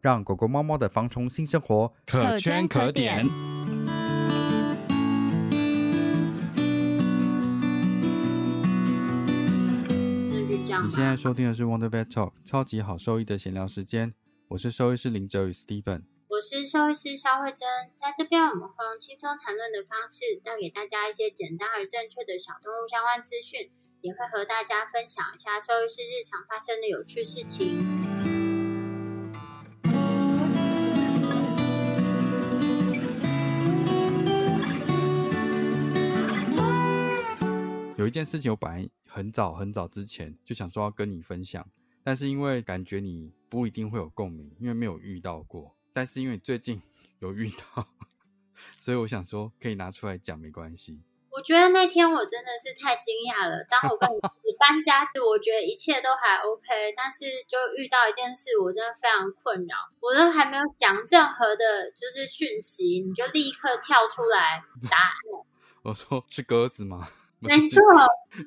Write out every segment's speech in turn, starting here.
让狗狗、猫猫的防虫新生活可圈可点。你现在收听的是 Wonder Vet Talk 超级好兽医的闲聊时间，我是兽医师林哲宇 Steven，我是兽医师肖慧珍，在这边我们会用轻松谈论的方式，带给大家一些简单而正确的小动物相关资讯，也会和大家分享一下兽医师日常发生的有趣事情。一件事情，我本来很早很早之前就想说要跟你分享，但是因为感觉你不一定会有共鸣，因为没有遇到过。但是因为最近有遇到，所以我想说可以拿出来讲，没关系。我觉得那天我真的是太惊讶了。当我跟你搬家时，我觉得一切都还 OK，但是就遇到一件事，我真的非常困扰。我都还没有讲任何的，就是讯息，你就立刻跳出来答案。我说是鸽子吗？没错，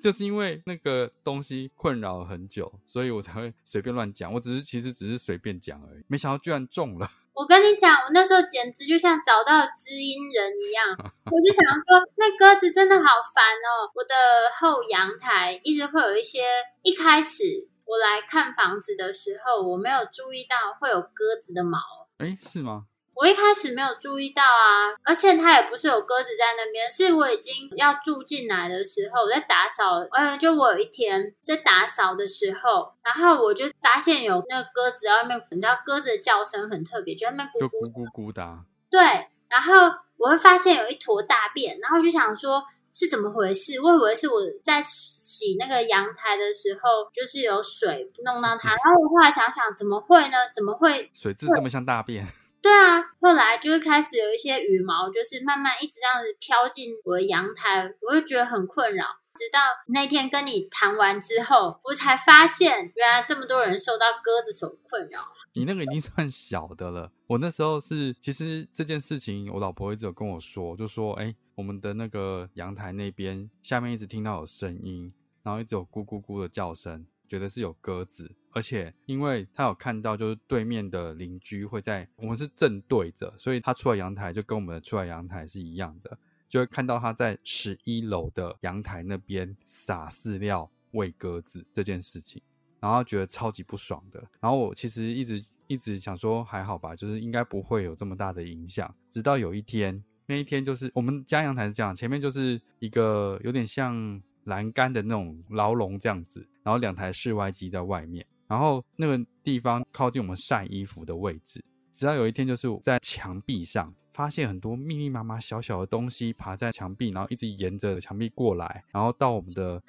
就是因为那个东西困扰了很久，所以我才会随便乱讲。我只是其实只是随便讲而已，没想到居然中了。我跟你讲，我那时候简直就像找到知音人一样，我就想说，那鸽子真的好烦哦。我的后阳台一直会有一些，一开始我来看房子的时候，我没有注意到会有鸽子的毛。哎，是吗？我一开始没有注意到啊，而且它也不是有鸽子在那边，是我已经要住进来的时候，我在打扫，呃，就我有一天在打扫的时候，然后我就发现有那个鸽子在外面，你知道鸽子的叫声很特别，就在那咕咕咕咕的。对，然后我会发现有一坨大便，然后我就想说是怎么回事？我以为是我在洗那个阳台的时候，就是有水弄到它，然后我后来想想，怎么会呢？怎么会水质这么像大便？对啊，后来就会开始有一些羽毛，就是慢慢一直这样子飘进我的阳台，我就觉得很困扰。直到那天跟你谈完之后，我才发现原来这么多人受到鸽子所困扰。你那个已经算小的了，我那时候是其实这件事情，我老婆一直有跟我说，就说哎，我们的那个阳台那边下面一直听到有声音，然后一直有咕咕咕的叫声。觉得是有鸽子，而且因为他有看到，就是对面的邻居会在我们是正对着，所以他出来阳台就跟我们出来阳台是一样的，就会看到他在十一楼的阳台那边撒饲料喂鸽子这件事情，然后觉得超级不爽的。然后我其实一直一直想说还好吧，就是应该不会有这么大的影响。直到有一天，那一天就是我们家阳台是这样，前面就是一个有点像。栏杆的那种牢笼这样子，然后两台室外机在外面，然后那个地方靠近我们晒衣服的位置。直到有一天，就是在墙壁上发现很多密密麻麻小小的东西爬在墙壁，然后一直沿着墙壁过来，然后到我们的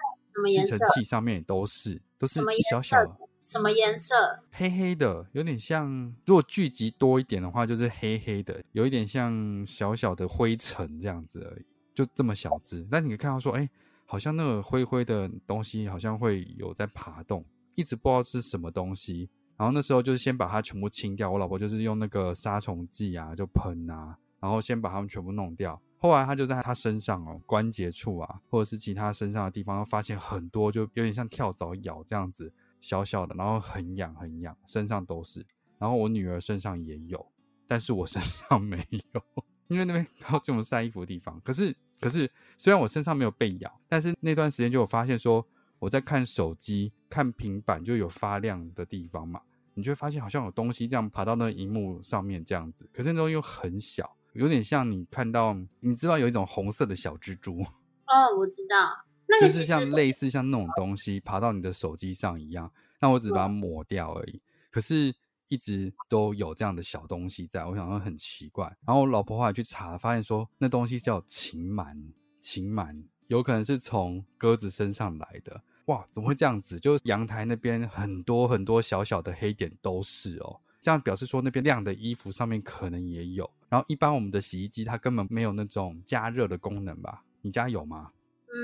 吸尘器上面也都是，都是小小的什么颜色？黑黑的，有点像，如果聚集多一点的话，就是黑黑的，有一点像小小的灰尘这样子而已，就这么小只。那你可以看到说，哎。好像那个灰灰的东西好像会有在爬动，一直不知道是什么东西。然后那时候就是先把它全部清掉，我老婆就是用那个杀虫剂啊，就喷啊，然后先把它们全部弄掉。后来他就在他身上哦，关节处啊，或者是其他身上的地方，发现很多就有点像跳蚤咬这样子，小小的，然后很痒很痒，身上都是。然后我女儿身上也有，但是我身上没有，因为那边 靠近我们晒衣服的地方。可是。可是，虽然我身上没有被咬，但是那段时间就有发现说，我在看手机、看平板就有发亮的地方嘛，你就会发现好像有东西这样爬到那个荧幕上面这样子。可是那东西又很小，有点像你看到，你知道有一种红色的小蜘蛛，哦，我知道，那个就是像类似像那种东西爬到你的手机上一样，那我只把它抹掉而已。可是一直都有这样的小东西在，我想说很奇怪。然后我老婆后来去查，发现说那东西叫禽螨，禽螨有可能是从鸽子身上来的。哇，怎么会这样子？就是阳台那边很多很多小小的黑点都是哦，这样表示说那边晾的衣服上面可能也有。然后一般我们的洗衣机它根本没有那种加热的功能吧？你家有吗？嗯，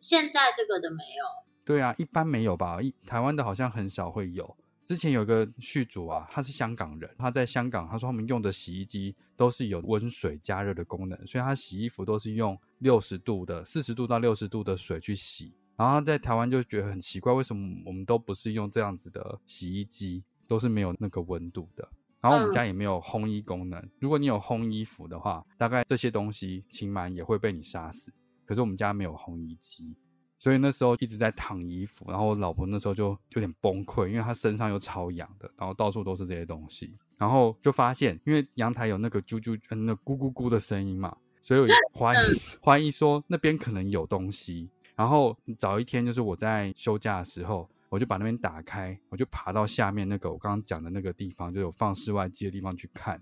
现在这个的没有。对啊，一般没有吧？一台湾的好像很少会有。之前有个续主啊，他是香港人，他在香港，他说他们用的洗衣机都是有温水加热的功能，所以他洗衣服都是用六十度的、四十度到六十度的水去洗。然后他在台湾就觉得很奇怪，为什么我们都不是用这样子的洗衣机，都是没有那个温度的？然后我们嗯家也没有烘衣功能。如果你有烘衣服的话，大概这些东西禽螨也会被你杀死。可是我们家没有烘衣机，所以那时候一直在烫衣服，然后我老婆那时候就有点崩溃，因为她身上又超痒的，然后到处都是这些东西，然后就发现，因为阳台有那个啾啾、呃那咕咕咕的声音嘛，所以我就 怀疑怀疑说那边可能有东西。然后早一天就是我在休假的时候，我就把那边打开，我就爬到下面那个我刚刚讲的那个地方，就有放室外机的地方去看。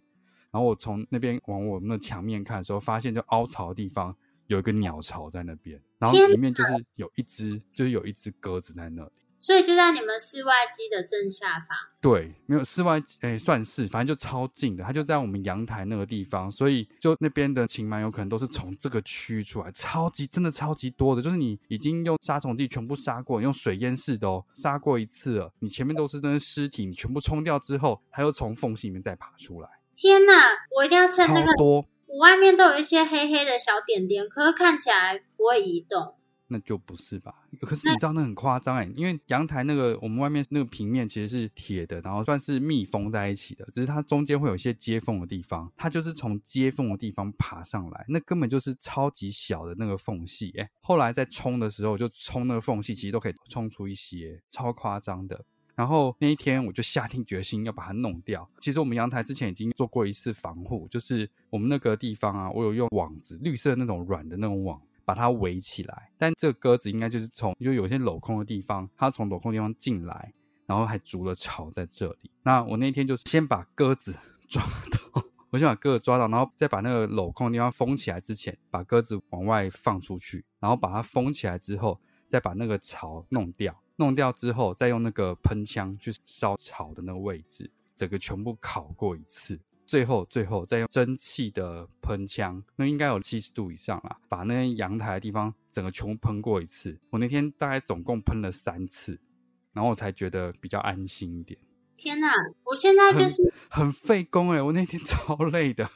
然后我从那边往我们的墙面看的时候，发现就凹槽的地方有一个鸟巢在那边，然后里面就是有一只，就是有一只鸽子在那里。所以就在你们室外机的正下方。对，没有室外，诶，算是，反正就超近的，它就在我们阳台那个地方，所以就那边的禽螨有可能都是从这个区出来，超级真的超级多的，就是你已经用杀虫剂全部杀过，用水淹式的哦，杀过一次了，你前面都是那些尸体，你全部冲掉之后，它又从缝隙里面再爬出来，天哪，我一定要趁超那个，多，我外面都有一些黑黑的小点点，可是看起来不会移动。那就不是吧？可是你知道那很夸张哎，因为阳台那个我们外面那个平面其实是铁的，然后算是密封在一起的，只是它中间会有一些接缝的地方，它就是从接缝的地方爬上来，那根本就是超级小的那个缝隙哎。后来在冲的时候，就冲那个缝隙，其实都可以冲出一些，超夸张的。然后那一天我就下定决心要把它弄掉。其实我们阳台之前已经做过一次防护，就是我们那个地方啊，我有用网子，绿色那种软的那种网，把它围起来。但这个鸽子应该就是从，就有些镂空的地方，它从镂空地方进来，然后还筑了巢在这里。那我那天就是先把鸽子 抓到，我先把鸽子抓到，然后再把那个镂空的地方封起来之前，把鸽子往外放出去，然后把它封起来之后，再把那个巢弄掉。弄掉之后，再用那个喷枪去烧草的那个位置，整个全部烤过一次。最后，最后再用蒸汽的喷枪，那应该有七十度以上啦，把那些阳台的地方整个全部喷过一次。我那天大概总共喷了三次，然后我才觉得比较安心一点。天哪，我现在就是很费工哎、我那天 超累的。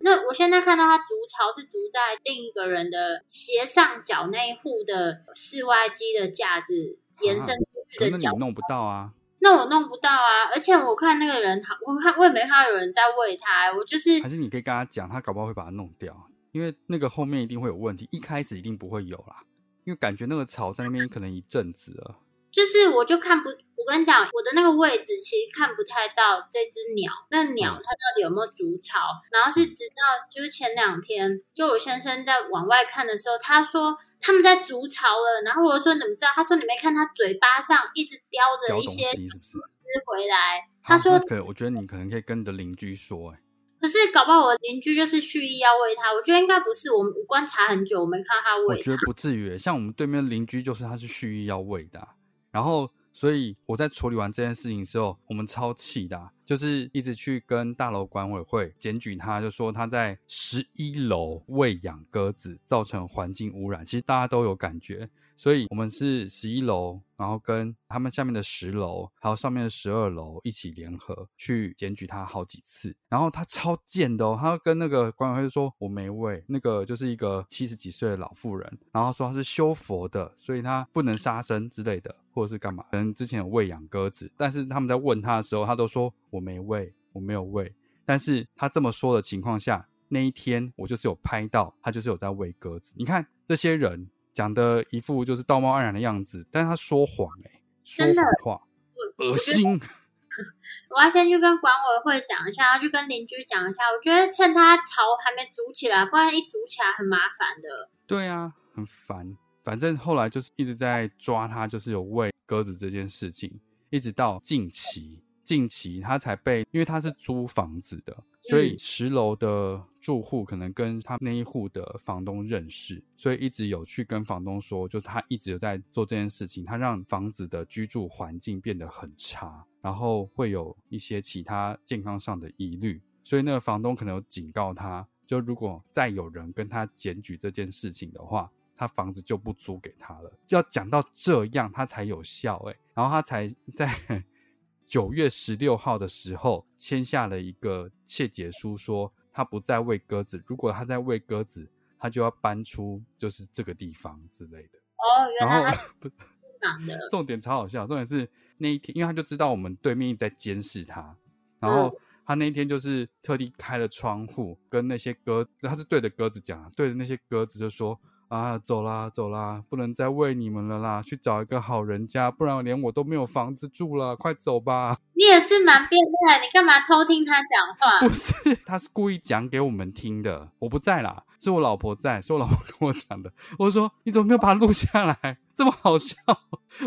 那我现在看到它筑巢是筑在另一个人的斜上角那一户的室外机的架子延伸出去可的角那你弄不到啊。那我弄不到啊，而且我看那个人，我看我也没看到有人在喂它，我就是还是你可以跟他讲，他搞不好会把它弄掉，因为那个后面一定会有问题，一开始一定不会有啦，因为感觉那个草在那边可能一阵子了。就是我就看不，我跟你讲，我的那个位置其实看不太到这只鸟，那鸟嗯它到底有没有筑巢？然后是直到就是前两天，就我先生在往外看的时候，他说他们在筑巢了，然后我说你怎么知道？他说你没看他嘴巴上一直叼着一些西是不是？汁回来，好他说那可我觉得你可能可以跟你的邻居说、欸，可是搞不好我邻居就是蓄意要喂它，我觉得应该不是，我我观察很久，我没看到他喂我觉得。不至于欸、像我们对面邻居就是他是蓄意要喂的啊、然后所以我在处理完这件事情之后，我们超气的、就是一直去跟大楼管委会检举他，就说他在十一楼喂养鸽子，造成环境污染。其实大家都有感觉，所以我们是十一楼，然后跟他们下面的十楼，还有上面的十二楼一起联合去检举他好几次。然后他超贱的哦，他跟那个管委会说我没喂，那个就是一个七十几岁的老妇人，然后说他是修佛的，所以他不能杀生之类的，或者是干嘛？可能之前有喂养鸽子，但是他们在问他的时候，他都说我没喂，我没有喂。但是他这么说的情况下，那一天我就是有拍到他就是有在喂鸽子。你看这些人讲的一副就是道貌岸然的样子，但是他说谎哎、说真的谎话，恶心。我要先去跟管委会讲一下，要去跟邻居讲一下。我觉得趁他巢还没筑起来，不然一筑起来很麻烦的。对啊，很烦。反正后来就是一直在抓他，就是有喂鸽子这件事情，一直到近期，近期他才被，因为他是租房子的，所以十楼的住户可能跟他那一户的房东认识，所以一直有去跟房东说，就他一直有在做这件事情，他让房子的居住环境变得很差，然后会有一些其他健康上的疑虑，所以那个房东可能有警告他，就如果再有人跟他检举这件事情的话。他房子就不租给他了，要讲到这样他才有效哎，然后他才 在九月十六号的时候签下了一个切结书，说他不再喂鸽子，如果他在喂鸽子，他就要搬出就是这个地方之类的。哦，原来不。重点超好笑，重点是那一天，因为他就知道我们对面一直在监视他，然后他那一天就是特地开了窗户，跟那些鸽，他是对着鸽子讲，对着那些鸽子就说。啊，走啦，走啦，不能再喂你们了啦，去找一个好人家，不然连我都没有房子住了，快走吧！你也是蛮变态，你干嘛偷听他讲话？不是，他是故意讲给我们听的。我不在啦，是我老婆在，是我老婆跟我讲的。我说你怎么没有把它录下来？这么好笑，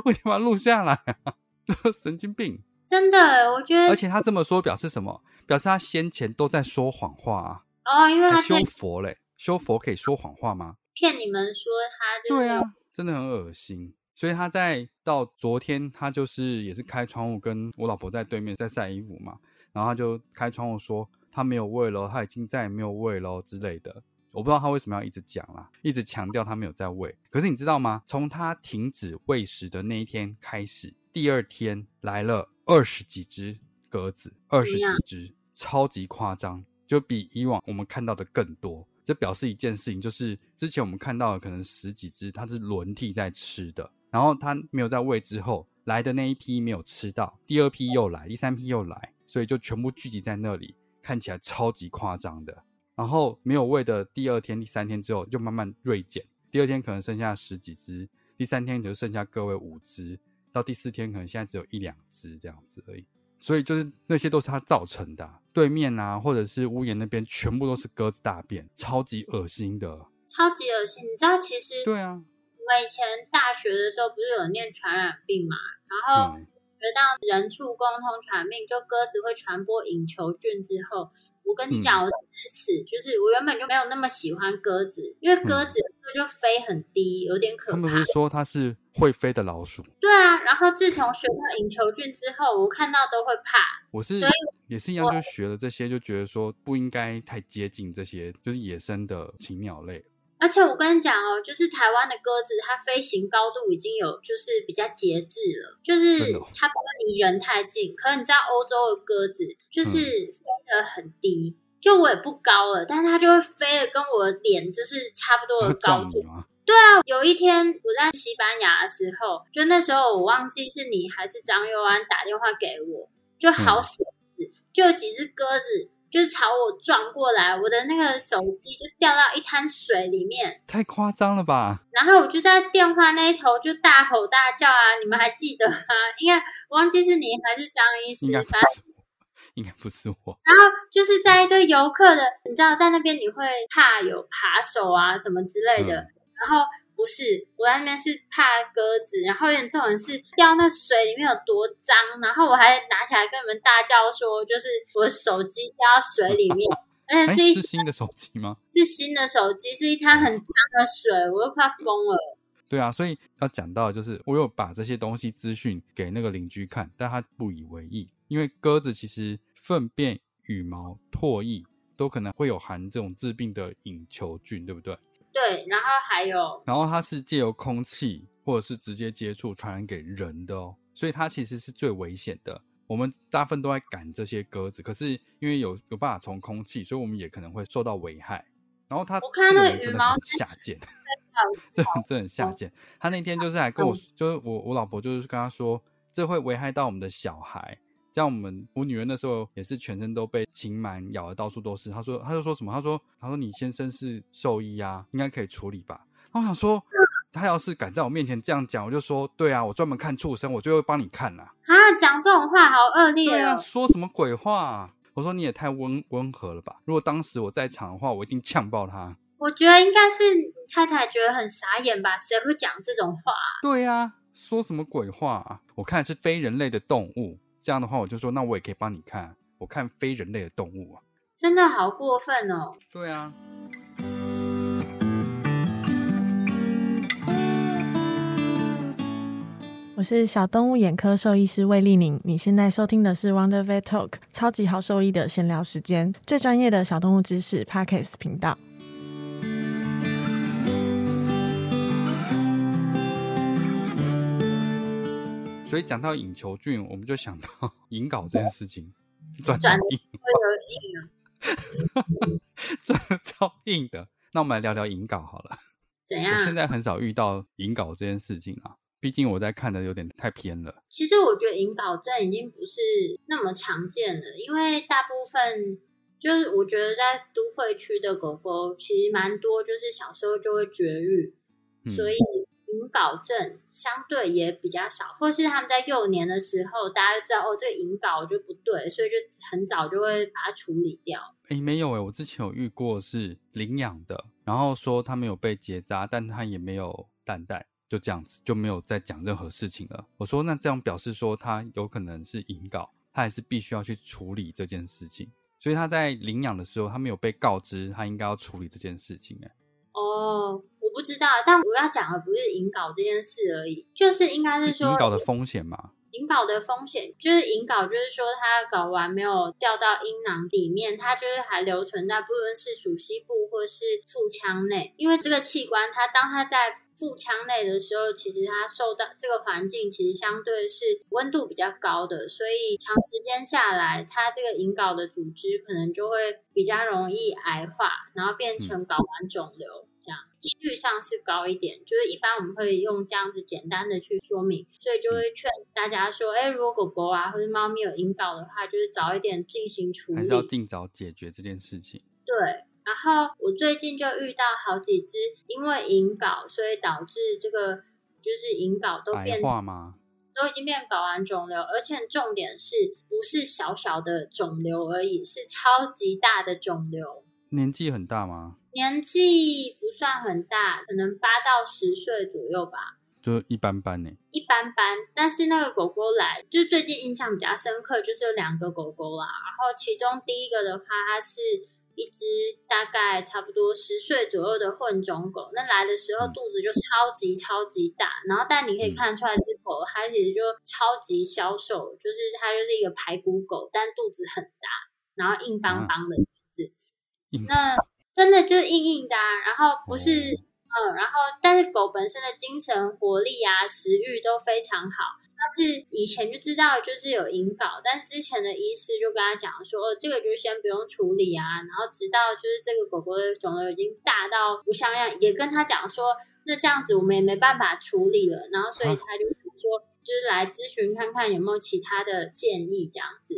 为什么把它录下来啊？神经病！真的，我觉得。而且他这么说表示什么？表示他先前都在说谎话啊！哦，因为他修佛嘞，修佛可以说谎话吗？骗你们说他就是对啊，真的很恶心。所以他在到昨天，他就是也是开窗户跟我老婆在对面在晒衣服嘛，然后他就开窗户说他没有喂了，他已经再也没有喂了之类的。我不知道他为什么要一直讲啦，一直强调他没有在喂。可是你知道吗？从他停止喂食的那一天开始，第二天来了二十几只鸽子，二十几只，超级夸张，就比以往我们看到的更多。这表示一件事情，就是之前我们看到的可能十几只，它是轮替在吃的，然后它没有在喂之后来的那一批没有吃到，第二批又来，第三批又来，所以就全部聚集在那里，看起来超级夸张的。然后没有喂的第二天、第三天之后就慢慢锐减，第二天可能剩下十几只，第三天就剩下各位五只，到第四天可能现在只有一两只这样子而已。所以就是那些都是他造成的，对面啊，或者是屋檐那边，全部都是鸽子大便，超级恶心的，超级恶心。你知道其实对啊，我以前大学的时候不是有念传染病嘛，然后学到人畜共通传染病，就鸽子会传播隐球菌之后。我跟你讲，我自此，就是我原本就没有那么喜欢鸽子，因为鸽子有时候就飞很低，有点可怕。他们是说它是会飞的老鼠。对啊，然后自从学到引球菌之后，我看到都会怕。我是也是一样，就学了这些，就觉得说不应该太接近这些，就是野生的禽鸟类。而且我跟你讲哦，就是台湾的鸽子，它飞行高度已经有就是比较节制了，就是它不会离人太近。可是你知道欧洲的鸽子就是飞得很低，就我也不高了，但是它就会飞的跟我的脸就是差不多的高度。对啊，有一天我在西班牙的时候，就那时候我忘记是你还是张佑安打电话给我，就好死死就有几只鸽子。就是朝我撞过来，我的那个手机就掉到一滩水里面，太夸张了吧！然后我就在电话那一头就大吼大叫啊！你们还记得吗？应该忘记是你还是张医师？应该不是我，应该不是我。然后就是在一堆游客的，你知道在那边你会怕有扒手啊什么之类的，然后。不是，我在那边是怕鸽子，然后有点重点是掉那水里面有多脏，然后我还拿起来跟你们大叫说，就是我的手机掉到水里面，而且是是新的手机吗？是新的手机，是一滩很脏的水，我都快疯了。对啊，所以要讲到就是我有把这些东西资讯给那个邻居看，但他不以为意，因为鸽子其实粪便、羽毛、唾液都可能会有含这种致病的隐球菌，对不对？对，然后还有，然后它是借由空气或者是直接接触传染给人的哦，所以它其实是最危险的。我们大部分都在赶这些鸽子，可是因为有有办法从空气，所以我们也可能会受到危害。然后它，我看那个羽毛下贱，这这很下贱。他那天就是还跟我，就是我我老婆就是跟他说，这会危害到我们的小孩。像我们我女儿那时候也是全身都被禽螨咬的到处都是。她说，她就说什么？她说，她说你先生是兽医啊，应该可以处理吧？我想说，他要是敢在我面前这样讲，我就说，对啊，我专门看畜生，我就会帮你看啦。啊，啊，讲这种话好恶劣对啊，哦！说什么鬼话、啊？我说你也太温温和了吧！如果当时我在场的话，我一定呛爆他。我觉得应该是你太太觉得很傻眼吧？谁会讲这种话啊？对呀、说什么鬼话、啊？我看是非人类的动物，这样的话我就说，那我也可以帮你看，我看非人类的动物啊。真的好过分哦！对啊，我是小动物眼科兽医师魏丽宁，你现在收听的是 Wonder Vet Talk 超级好兽医的闲聊时间，最专业的小动物知识 Podcast 频道。所以讲到隐球菌，我们就想到 引睾这件事情，转硬，会有硬啊？转的超硬的。那我们来聊聊引睾好了。怎样我？现在很少遇到引睾这件事情啊，毕竟我在看的有点太偏了。其实我觉得引睾症已经不是那么常见了，因为大部分就是我觉得在都会区的狗狗其实蛮多，就是小时候就会绝育，嗯，所以引睾症相对也比较少，或是他们在幼年的时候，大家就知道哦，这个引睾就不对，所以就很早就会把它处理掉。诶，没有诶，我之前有遇过是领养的，然后说他没有被结扎，但他也没有蛋蛋，就这样子就没有再讲任何事情了。我说那这样表示说他有可能是引睾，他还是必须要去处理这件事情。所以他在领养的时候，他没有被告知他应该要处理这件事情。诶，哦，我不知道，但我要讲的不是引睾这件事而已，就是应该是是说引睾的风险嘛？引睾的风险就是引睾，就是说它睾丸没有掉到阴囊里面，它就是还留存在不论是属膝部或是腹腔内，因为这个器官它当它在腹腔内的时候，其实它受到这个环境其实相对是温度比较高的，所以长时间下来，它这个引睾的组织可能就会比较容易癌化，然后变成睾丸肿瘤。几率上是高一点，就是一般我们会用这样子简单的去说明，所以就会劝大家说，哎，如果狗狗啊或者猫咪有引睾的话，就是早一点进行处理还是。要尽早解决这件事情？对，然后我最近就遇到好几只因为引睾，所以导致这个就是引睾都变化吗？都已经变睾丸肿瘤，而且重点是不是小小的肿瘤而已，是超级大的肿瘤。年纪很大吗？年纪不算很大，可能八到十岁左右吧。就一般般呢。一般般，但是那个狗狗来，就最近印象比较深刻，就是有两个狗狗啦。然后其中第一个的话，它是一只大概差不多十岁左右的混种狗。那来的时候嗯肚子就超级超级大，然后但你可以看得出来，这只狗它其实就超级消瘦，就是它就是一个排骨狗，但肚子很大，然后硬邦邦的那真的就是硬硬的、啊，然后不是、哦嗯，然后但是狗本身的精神活力啊、食欲都非常好。但是以前就知道就是有引导，但之前的医师就跟他讲说，哦，这个就先不用处理啊。然后直到就是这个狗狗的肿瘤已经大到不像样，也跟他讲说，那这样子我们也没办法处理了。然后所以啊他就想说，就是来咨询看看有没有其他的建议这样子。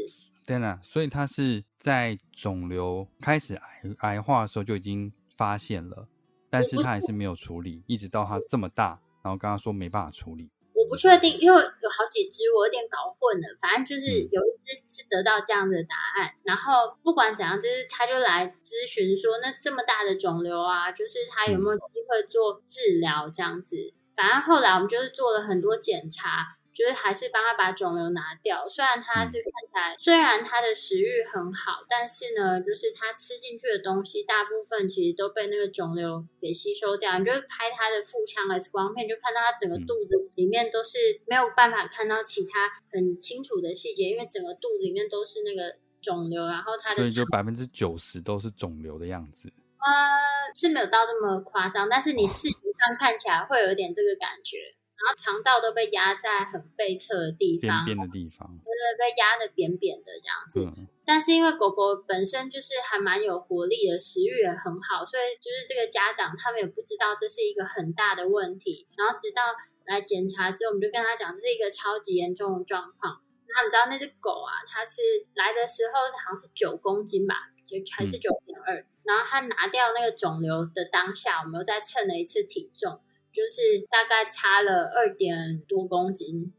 对了，所以他是在肿瘤开始癌癌化的时候就已经发现了，但是他还是没有处理，一直到他这么大，然后跟他说没办法处理。我不确定，因为有好几只，我有点搞混了。反正就是嗯有一只是得到这样的答案，然后不管怎样，就是他就来咨询说，那这么大的肿瘤啊，就是他有没有机会做治疗这样子。反正后来我们就是做了很多检查，就是还是帮他把肿瘤拿掉。虽然他是看起来，虽然他的食欲很好，但是呢，就是他吃进去的东西大部分其实都被那个肿瘤给吸收掉。你就是拍他的腹腔 X 光片，就看到他整个嗯肚子里面都是没有办法看到其他很清楚的细节，因为整个肚子里面都是那个肿瘤，然后他的所以就肠百分之九十都是肿瘤的样子。呃是没有到这么夸张，但是你视觉上看起来会有一点这个感觉。然后肠道都被压在很背侧的地方，边边的地方，对被压的扁扁的这样子。嗯，但是因为狗狗本身就是还蛮有活力的，食欲也很好，所以就是这个家长他们也不知道这是一个很大的问题。然后直到来检查之后，我们就跟他讲这是一个超级严重的状况。那你知道那只狗啊，它是来的时候好像是九公斤吧，就还是嗯九点二。然后它拿掉那个肿瘤的当下，我们又再称了一次体重，就是大概差了二点多公斤，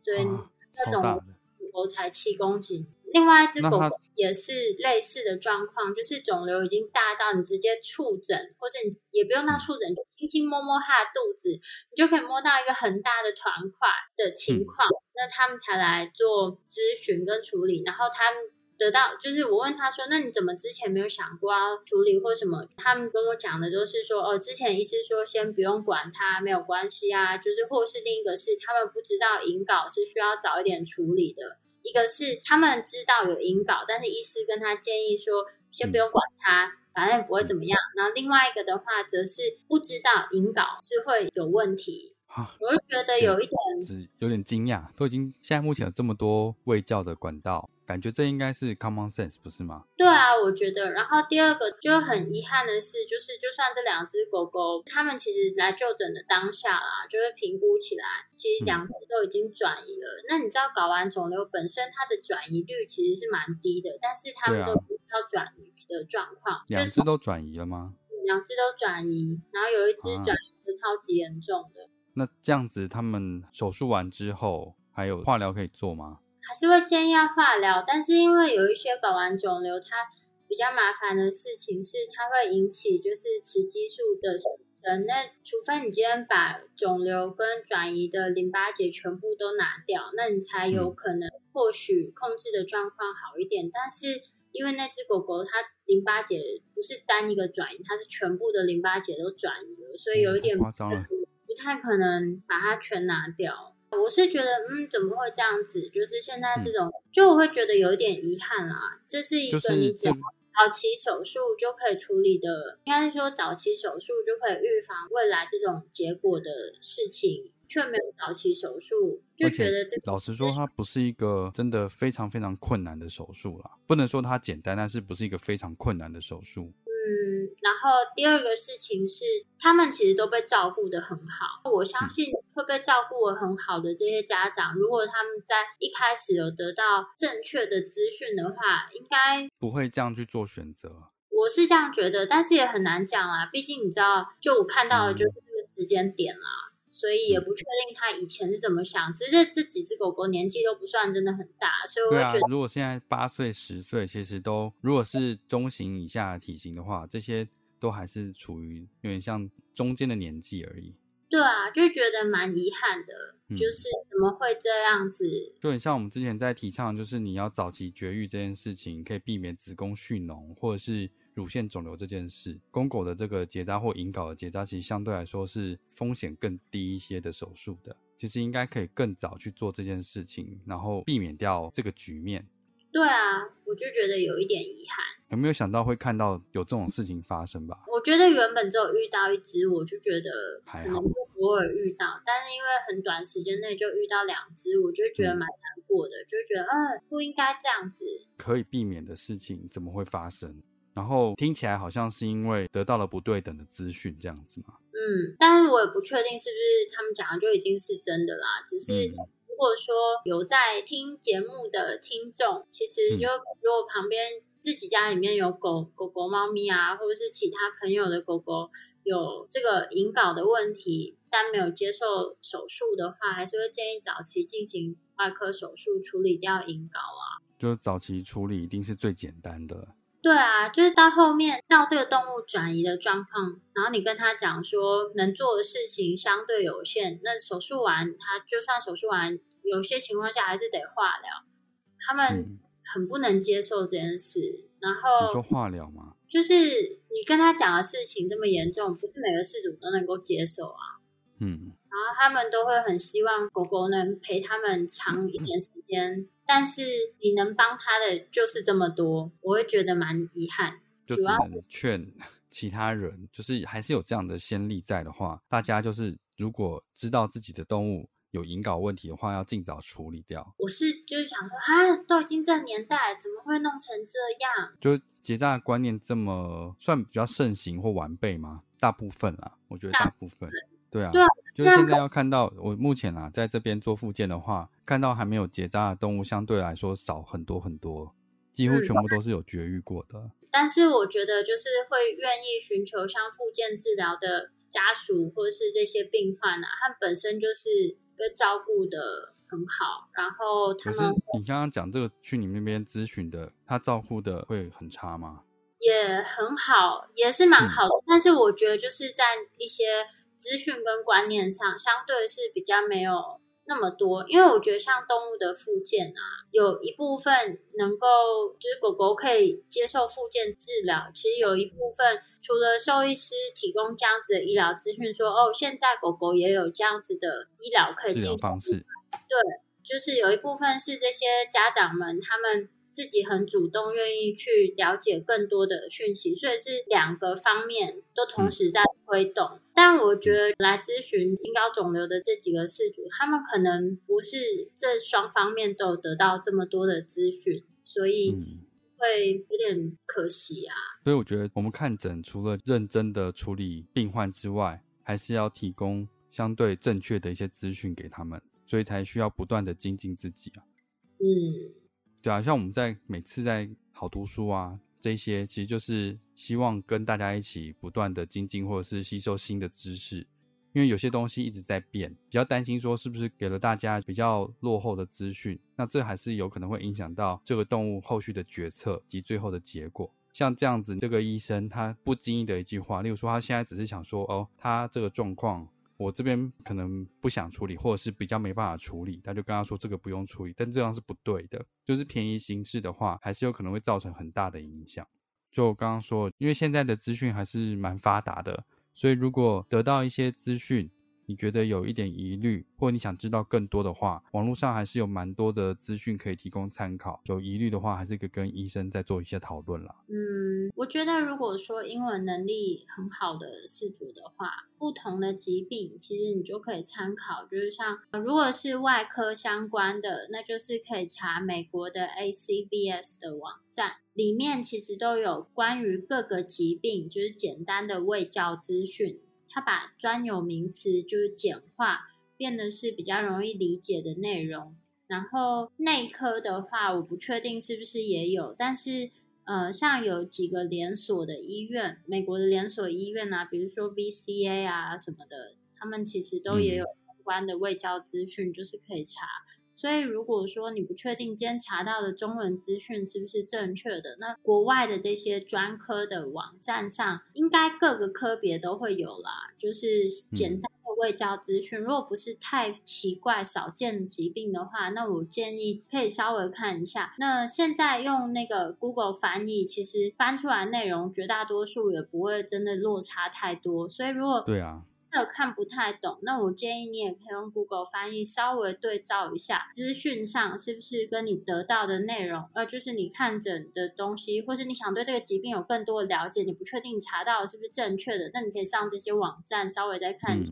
所以那种超大的狗狗才七公斤。另外一只狗狗也是类似的状况，就是肿瘤已经大到你直接触诊，或者你也不用到触诊，就轻轻摸摸它的肚子，你就可以摸到一个很大的团块的情况。那他们才来做咨询跟处理，然后他们。得到就是我问他说，那你怎么之前没有想过要处理或什么？他们跟我讲的都是说，哦，之前医师说先不用管他，没有关系啊。就是或是另一个是他们不知道引睾是需要早一点处理的，一个是他们知道有引睾，但是医师跟他建议说先不用管它，反正也不会怎么样。然后另外一个的话，则是不知道引睾是会有问题，啊，我就觉得有一点只有点惊讶，都已经现在目前有这么多卫教的管道，感觉这应该是 common sense 不是吗？对啊，我觉得。然后第二个就很遗憾的是，就是就算这两只狗狗，它们其实来就诊的当下啦，就会评估起来，其实两只都已经转移了。那你知道睾丸肿瘤本身它的转移率其实是蛮低的，但是它们对啊都不要转移的状况，两只都转移了吗？两只都转移，然后有一只啊转移的超级严重的。那这样子，他们手术完之后还有化疗可以做吗？还是会建议要化疗，但是因为有一些睾丸肿瘤，它比较麻烦的事情是它会引起就是雌激素的产生。那除非你今天把肿瘤跟转移的淋巴结全部都拿掉，那你才有可能或许控制的状况好一点。但是因为那只狗狗它淋巴结不是单一个转移，它是全部的淋巴结都转移了，所以有一点夸张了。不太可能把它全拿掉。我是觉得，嗯，怎么会这样子？就是现在这种，就我会觉得有一点遗憾啦。这是一就是个你早期手术就可以处理的，应该是说早期手术就可以预防未来这种结果的事情，却没有早期手术，就觉得这个老实说，它不是一个真的非常非常困难的手术啦。不能说它简单，但是不是一个非常困难的手术。嗯，然后第二个事情是，他们其实都被照顾的很好。我相信会被照顾的很好的这些家长，如果他们在一开始有得到正确的资讯的话，应该不会这样去做选择。我是这样觉得，但是也很难讲啊。毕竟你知道，就我看到的就是这个时间点啦。所以也不确定他以前是怎么想，只是这几只狗狗年纪都不算真的很大，所以我觉得，如果现在八岁、十岁，其实都如果是中型以下的体型的话，这些都还是处于有点像中间的年纪而已。对啊，就觉得蛮遗憾的，嗯就是怎么会这样子？就很像我们之前在提倡，就是你要早期绝育这件事情，可以避免子宫蓄脓或者是乳腺肿瘤这件事。公狗的这个结扎或引睾的结扎，其实相对来说是风险更低一些的手术的。其实应该可以更早去做这件事情，然后避免掉这个局面。对啊，我就觉得有一点遗憾。有没有想到会看到有这种事情发生吧？我觉得原本只有遇到一只，我就觉得可能就偶尔遇到，但是因为很短时间内就遇到两只，我就觉得蛮难过的，就觉得嗯不应该这样子。可以避免的事情怎么会发生？然后听起来好像是因为得到了不对等的资讯这样子嘛？嗯，但是我也不确定是不是他们讲的就一定是真的啦，只是。嗯如果说有在听节目的听众，其实就如果旁边自己家里面有狗狗狗、猫咪啊，或者是其他朋友的狗狗有这个引睾的问题，但没有接受手术的话，还是会建议早期进行外科手术处理掉引睾啊。就是早期处理一定是最简单的。对啊，就是到后面到这个动物转移的状况，然后你跟他讲说能做的事情相对有限，那手术完他就算手术完，有些情况下还是得化疗，他们嗯，很不能接受这件事。然你说化疗吗？就是你跟他讲的事情这么严重，不是每个事主都能够接受啊。嗯，然后他们都会很希望狗狗能陪他们长一点时间，但是你能帮他的就是这么多，我会觉得蛮遗憾。就只能劝 其他人，就是还是有这样的先例在的话，大家就是如果知道自己的动物有引睾问题的话，要尽早处理掉。我是就是想说，啊，都已经这年代，怎么会弄成这样？就结扎的观念这么算比较盛行或完备吗？大部分啊，我觉得大部分。对啊，对啊就是现在要看到，我目前啊，在这边做复健的话，看到还没有结扎的动物，相对来说少很多很多，几乎嗯全部都是有绝育过的。但是我觉得，就是会愿意寻求像复健治疗的家属或是这些病患啊，他们本身就是被照顾的很好，然后他可是们你刚刚讲这个去你们那边咨询的，他照顾的会很差吗？也很好，也是蛮好的。但是我觉得就是在一些资讯跟观念上，相对是比较没有那么多。因为我觉得像动物的附件啊，有一部分能够就是狗狗可以接受附件治疗，其实有一部分除了兽医师提供这样子的医疗资讯，说哦，现在狗狗也有这样子的医疗可以治进行疗方式，就是有一部分是这些家长们他们自己很主动，愿意去了解更多的讯息，所以是两个方面都同时在推动。但我觉得来咨询阴睾肿瘤的这几个事主，他们可能不是这双方面都有得到这么多的资讯，所以嗯，会有点可惜啊。所以我觉得我们看诊除了认真的处理病患之外，还是要提供相对正确的一些资讯给他们，所以才需要不断的精进自己啊。嗯，对啊，像我们在每次在好读书啊这些，其实就是希望跟大家一起不断的精进，或者是吸收新的知识。因为有些东西一直在变，比较担心说是不是给了大家比较落后的资讯，那这还是有可能会影响到这个动物后续的决策及最后的结果。像这样子，这个医生他不经意的一句话，例如说他现在只是想说，哦，他这个状况我这边可能不想处理，或者是比较没办法处理，他就跟他说这个不用处理，但这样是不对的，就是便宜形式的话，还是有可能会造成很大的影响。就我刚刚说，因为现在的资讯还是蛮发达的，所以如果得到一些资讯，你觉得有一点疑虑，或你想知道更多的话，网络上还是有蛮多的资讯可以提供参考。有疑虑的话，还是可以跟医生再做一些讨论啦。嗯，我觉得如果说英文能力很好的事主的话，不同的疾病其实你就可以参考，就是像如果是外科相关的，那就是可以查美国的 ACVS 的网站，里面其实都有关于各个疾病，就是简单的卫教资讯，它把专有名词就是简化，变得是比较容易理解的内容。然后内科的话，我不确定是不是也有，但是呃，像有几个连锁的医院，美国的连锁医院啊，比如说 VCA 啊什么的，他们其实都也有相关的卫教资讯，就是可以查。所以如果说你不确定今天查到的中文资讯是不是正确的，那国外的这些专科的网站上，应该各个科别都会有啦，就是简单的卫教资讯。如果不是太奇怪少见的疾病的话，那我建议可以稍微看一下。那现在用那个 Google 翻译，其实翻出来内容绝大多数也不会真的落差太多。所以如果对啊，真的看不太懂，那我建议你也可以用 Google 翻译稍微对照一下，资讯上是不是跟你得到的内容，呃，就是你看诊的东西，或是你想对这个疾病有更多的了解，你不确定查到的是不是正确的，那你可以上这些网站稍微再看。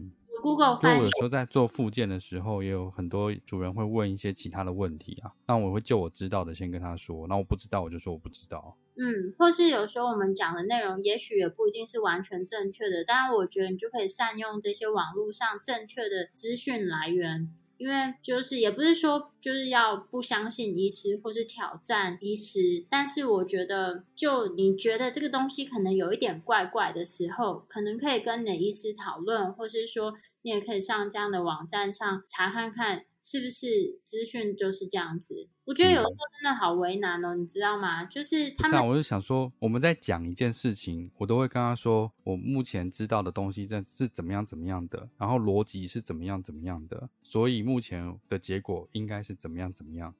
Google 翻译我有时候在做复健的时候，也有很多主人会问一些其他的问题啊，那我会就我知道的先跟他说，那我不知道我就说我不知道。嗯，或是有时候我们讲的内容，也许也不一定是完全正确的，但我觉得你就可以善用这些网络上正确的资讯来源，因为就是也不是说就是要不相信医师或是挑战医师，但是我觉得就你觉得这个东西可能有一点怪怪的时候，可能可以跟你的医师讨论，或是说你也可以上这样的网站上查看看。是不是资讯就是这样子？我觉得有时候真的好为难哦，你知道吗？就是他们是啊，我就想说，我们在讲一件事情，我都会跟他说，我目前知道的东西在是怎么样怎么样的，然后逻辑是怎么样怎么样的，所以目前的结果应该是怎么样怎么样，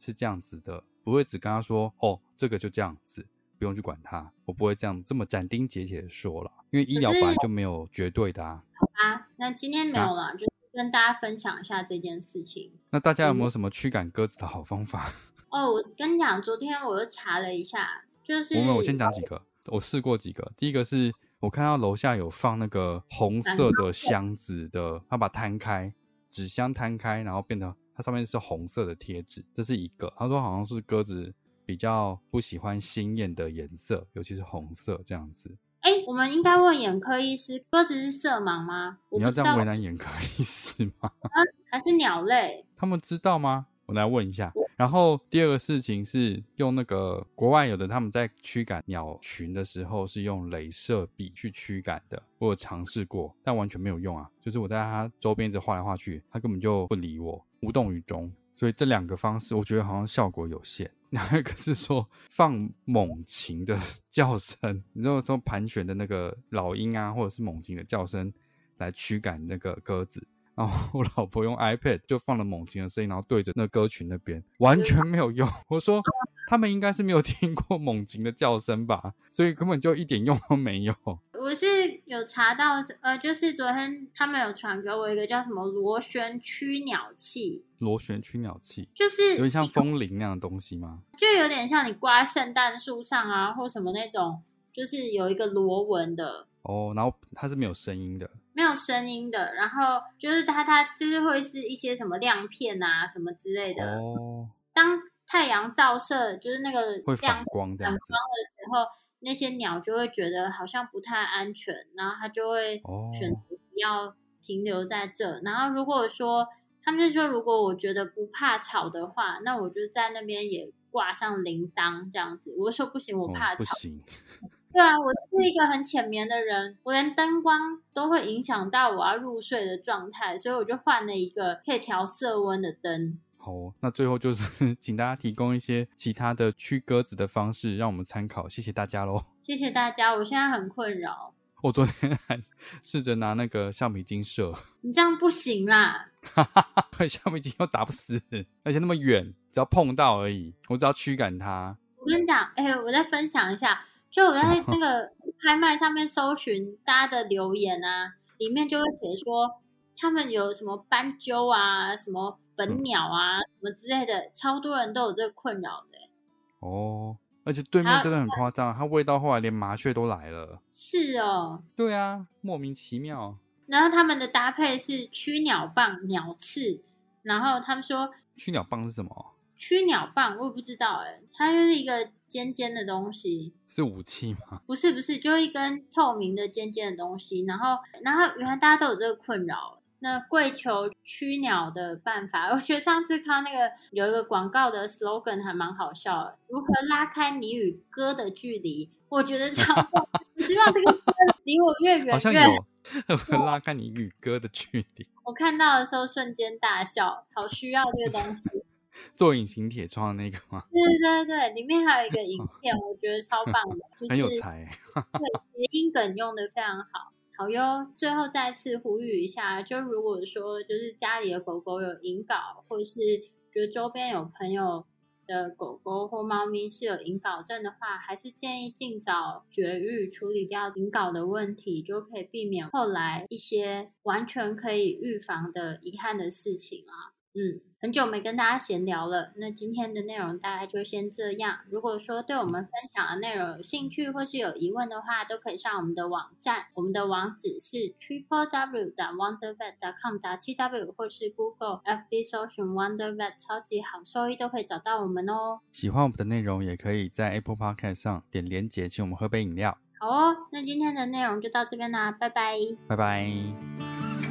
是这样子的，不会只跟他说，哦，这个就这样子，不用去管它，我不会这样这么斩钉截铁的说了，因为医疗可是本来就没有绝对的啊。啊，那今天没有了，就是跟大家分享一下这件事情。那大家有没有什么驱赶鸽子的好方法？哦，我跟你讲，昨天我又查了一下，就是我们我先讲几个，我试过几个。第一个是我看到楼下有放那个红色的箱子的，他把它摊开，纸箱摊开，然后变得它上面是红色的贴纸，这是一个。他说好像是鸽子比较不喜欢鲜艳的颜色，尤其是红色这样子。哎，我们应该问眼科医师，鸽子是色盲吗？你要这样为，难眼科医师吗？还是鸟类？他们知道吗？我来问一下。然后第二个事情是用那个国外有的他们在驱赶鸟群的时候是用镭射笔去驱赶的，我有尝试过，但完全没有用啊。就是我在它周边一直画来画去，它根本就不理我，无动于衷。所以这两个方式，我觉得好像效果有限。那一个是说放猛禽的叫声，你知道说盘旋的那个老鹰啊，或者是猛禽的叫声来驱赶那个鸽子。然后我老婆用 iPad 就放了猛禽的声音，然后对着那鸽群那边，完全没有用。我说他们应该是没有听过猛禽的叫声吧，所以根本就一点用都没有。我是有查到，呃，就是昨天他们有传给我一个叫什么螺旋驱鸟器，螺旋驱鸟器就是有点像风铃那样的东西吗？就有点像你挂圣诞树上啊，或什么那种，就是有一个螺纹的，哦，然后它是没有声音的。没有声音的，然后就是它它就是会是一些什么亮片啊什么之类的。哦，当太阳照射，就是那个会亮反光这样子。反光的时候，那些鸟就会觉得好像不太安全，然后它就会哦选择不要停留在这。然后如果说他们就说，如果我觉得不怕吵的话，那我就在那边也挂上铃铛这样子。我说不行，我哦怕吵。对啊，我是一个很浅眠的人，我连灯光都会影响到我要入睡的状态，所以我就换了一个可以调色温的灯。好哦，那最后就是 请大家提供一些其他的驱鸽子的方式，让我们参考。谢谢大家喽。谢谢大家，我现在很困扰，我昨天还试着拿那个橡皮筋射，你这样不行啦。橡皮筋又打不死，而且那么远，只要碰到而已，我只要驱赶它。我跟你讲，哎、我再分享一下，就我在那个拍卖上面搜寻大家的留言啊，里面就会写说他们有什么斑鸠啊、什么粉鸟啊、什么之类的，超多人都有这个困扰的、哦，而且对面真的很夸张，它味道后来连麻雀都来了。是哦，对啊，莫名其妙。然后他们的搭配是驱鸟棒、鸟刺，然后他们说驱鸟棒是什么？驱鸟棒，我也不知道哎、它就是一个尖尖的东西，是武器吗？不是不是，就一根透明的尖尖的东西，然后然后原来大家都有这个困扰。那跪求驱鸟的办法，我觉得上次看到那个有一个广告的 slogan 还蛮好笑的，如何拉开你与歌的距离？我觉得超 棒，我希望这个歌离我越远好像越好。有，会拉开你与歌的距离。我看到的时候瞬间大笑，好需要这个东西。做隐形铁窗的那个吗？对对对，里面还有一个影片，我觉得超棒的，就是很有才欸。对谐音梗用的非常好。好哟，最后再次呼吁一下，就如果说就是家里的狗狗有引睾，或是觉得周边有朋友的狗狗或猫咪是有引睾症的话，还是建议尽早绝育，处理掉引睾的问题，就可以避免后来一些完全可以预防的遗憾的事情啊。嗯，很久没跟大家闲聊了，那今天的内容大概就先这样。如果说对我们分享的内容有兴趣或是有疑问的话，都可以上我们的网站，我们的网址是 triple w 点 wondervet 点 com 点 t w 或是 Google FB 搜寻 Wondervet 超级好兽医都可以找到我们哦。喜欢我们的内容，也可以在 Apple Podcast 上点连结，请我们喝杯饮料。好哦，那今天的内容就到这边啦，拜拜。拜拜。